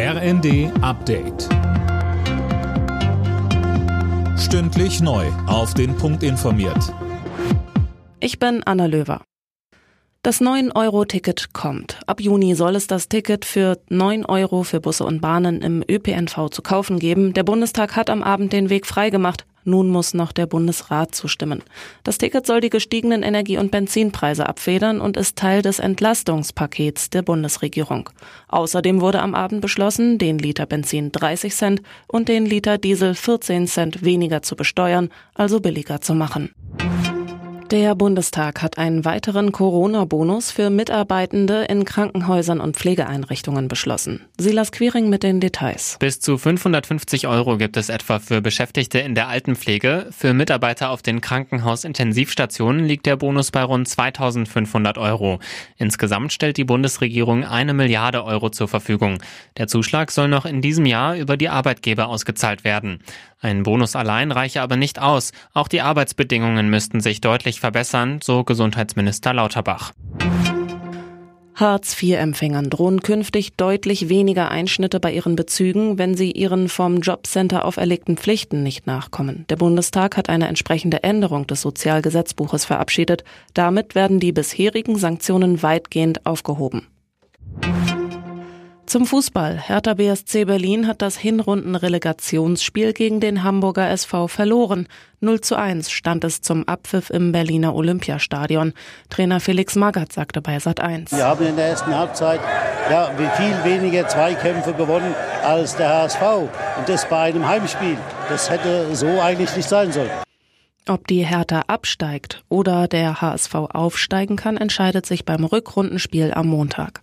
RND Update. Stündlich neu. Auf den Punkt informiert. Ich bin Anna Löwer. Das 9-Euro-Ticket kommt. Ab Juni soll es das Ticket für 9 Euro für Busse und Bahnen im ÖPNV zu kaufen geben. Der Bundestag hat am Abend den Weg freigemacht. Nun muss noch der Bundesrat zustimmen. Das Ticket soll die gestiegenen Energie- und Benzinpreise abfedern und ist Teil des Entlastungspakets der Bundesregierung. Außerdem wurde am Abend beschlossen, den Liter Benzin 30 Cent und den Liter Diesel 14 Cent weniger zu besteuern, also billiger zu machen. Der Bundestag hat einen weiteren Corona-Bonus für Mitarbeitende in Krankenhäusern und Pflegeeinrichtungen beschlossen. Silas Quiring mit den Details. Bis zu 550 Euro gibt es etwa für Beschäftigte in der Altenpflege. Für Mitarbeiter auf den Krankenhausintensivstationen liegt der Bonus bei rund 2500 Euro. Insgesamt stellt die Bundesregierung eine Milliarde Euro zur Verfügung. Der Zuschlag soll noch in diesem Jahr über die Arbeitgeber ausgezahlt werden. Ein Bonus allein reiche aber nicht aus. Auch die Arbeitsbedingungen müssten sich deutlich verbessern, so Gesundheitsminister Lauterbach. Hartz-IV-Empfängern drohen künftig deutlich weniger Einschnitte bei ihren Bezügen, wenn sie ihren vom Jobcenter auferlegten Pflichten nicht nachkommen. Der Bundestag hat eine entsprechende Änderung des Sozialgesetzbuches verabschiedet. Damit werden die bisherigen Sanktionen weitgehend aufgehoben. Zum Fußball. Hertha BSC Berlin hat das Hinrunden-Relegationsspiel gegen den Hamburger SV verloren. 0 zu 1 stand es zum Abpfiff im Berliner Olympiastadion. Trainer Felix Magath sagte bei Sat 1. Wir haben in der ersten Halbzeit ja, viel weniger Zweikämpfe gewonnen als der HSV. Und das bei einem Heimspiel. Das hätte so eigentlich nicht sein sollen. Ob die Hertha absteigt oder der HSV aufsteigen kann, entscheidet sich beim Rückrundenspiel am Montag.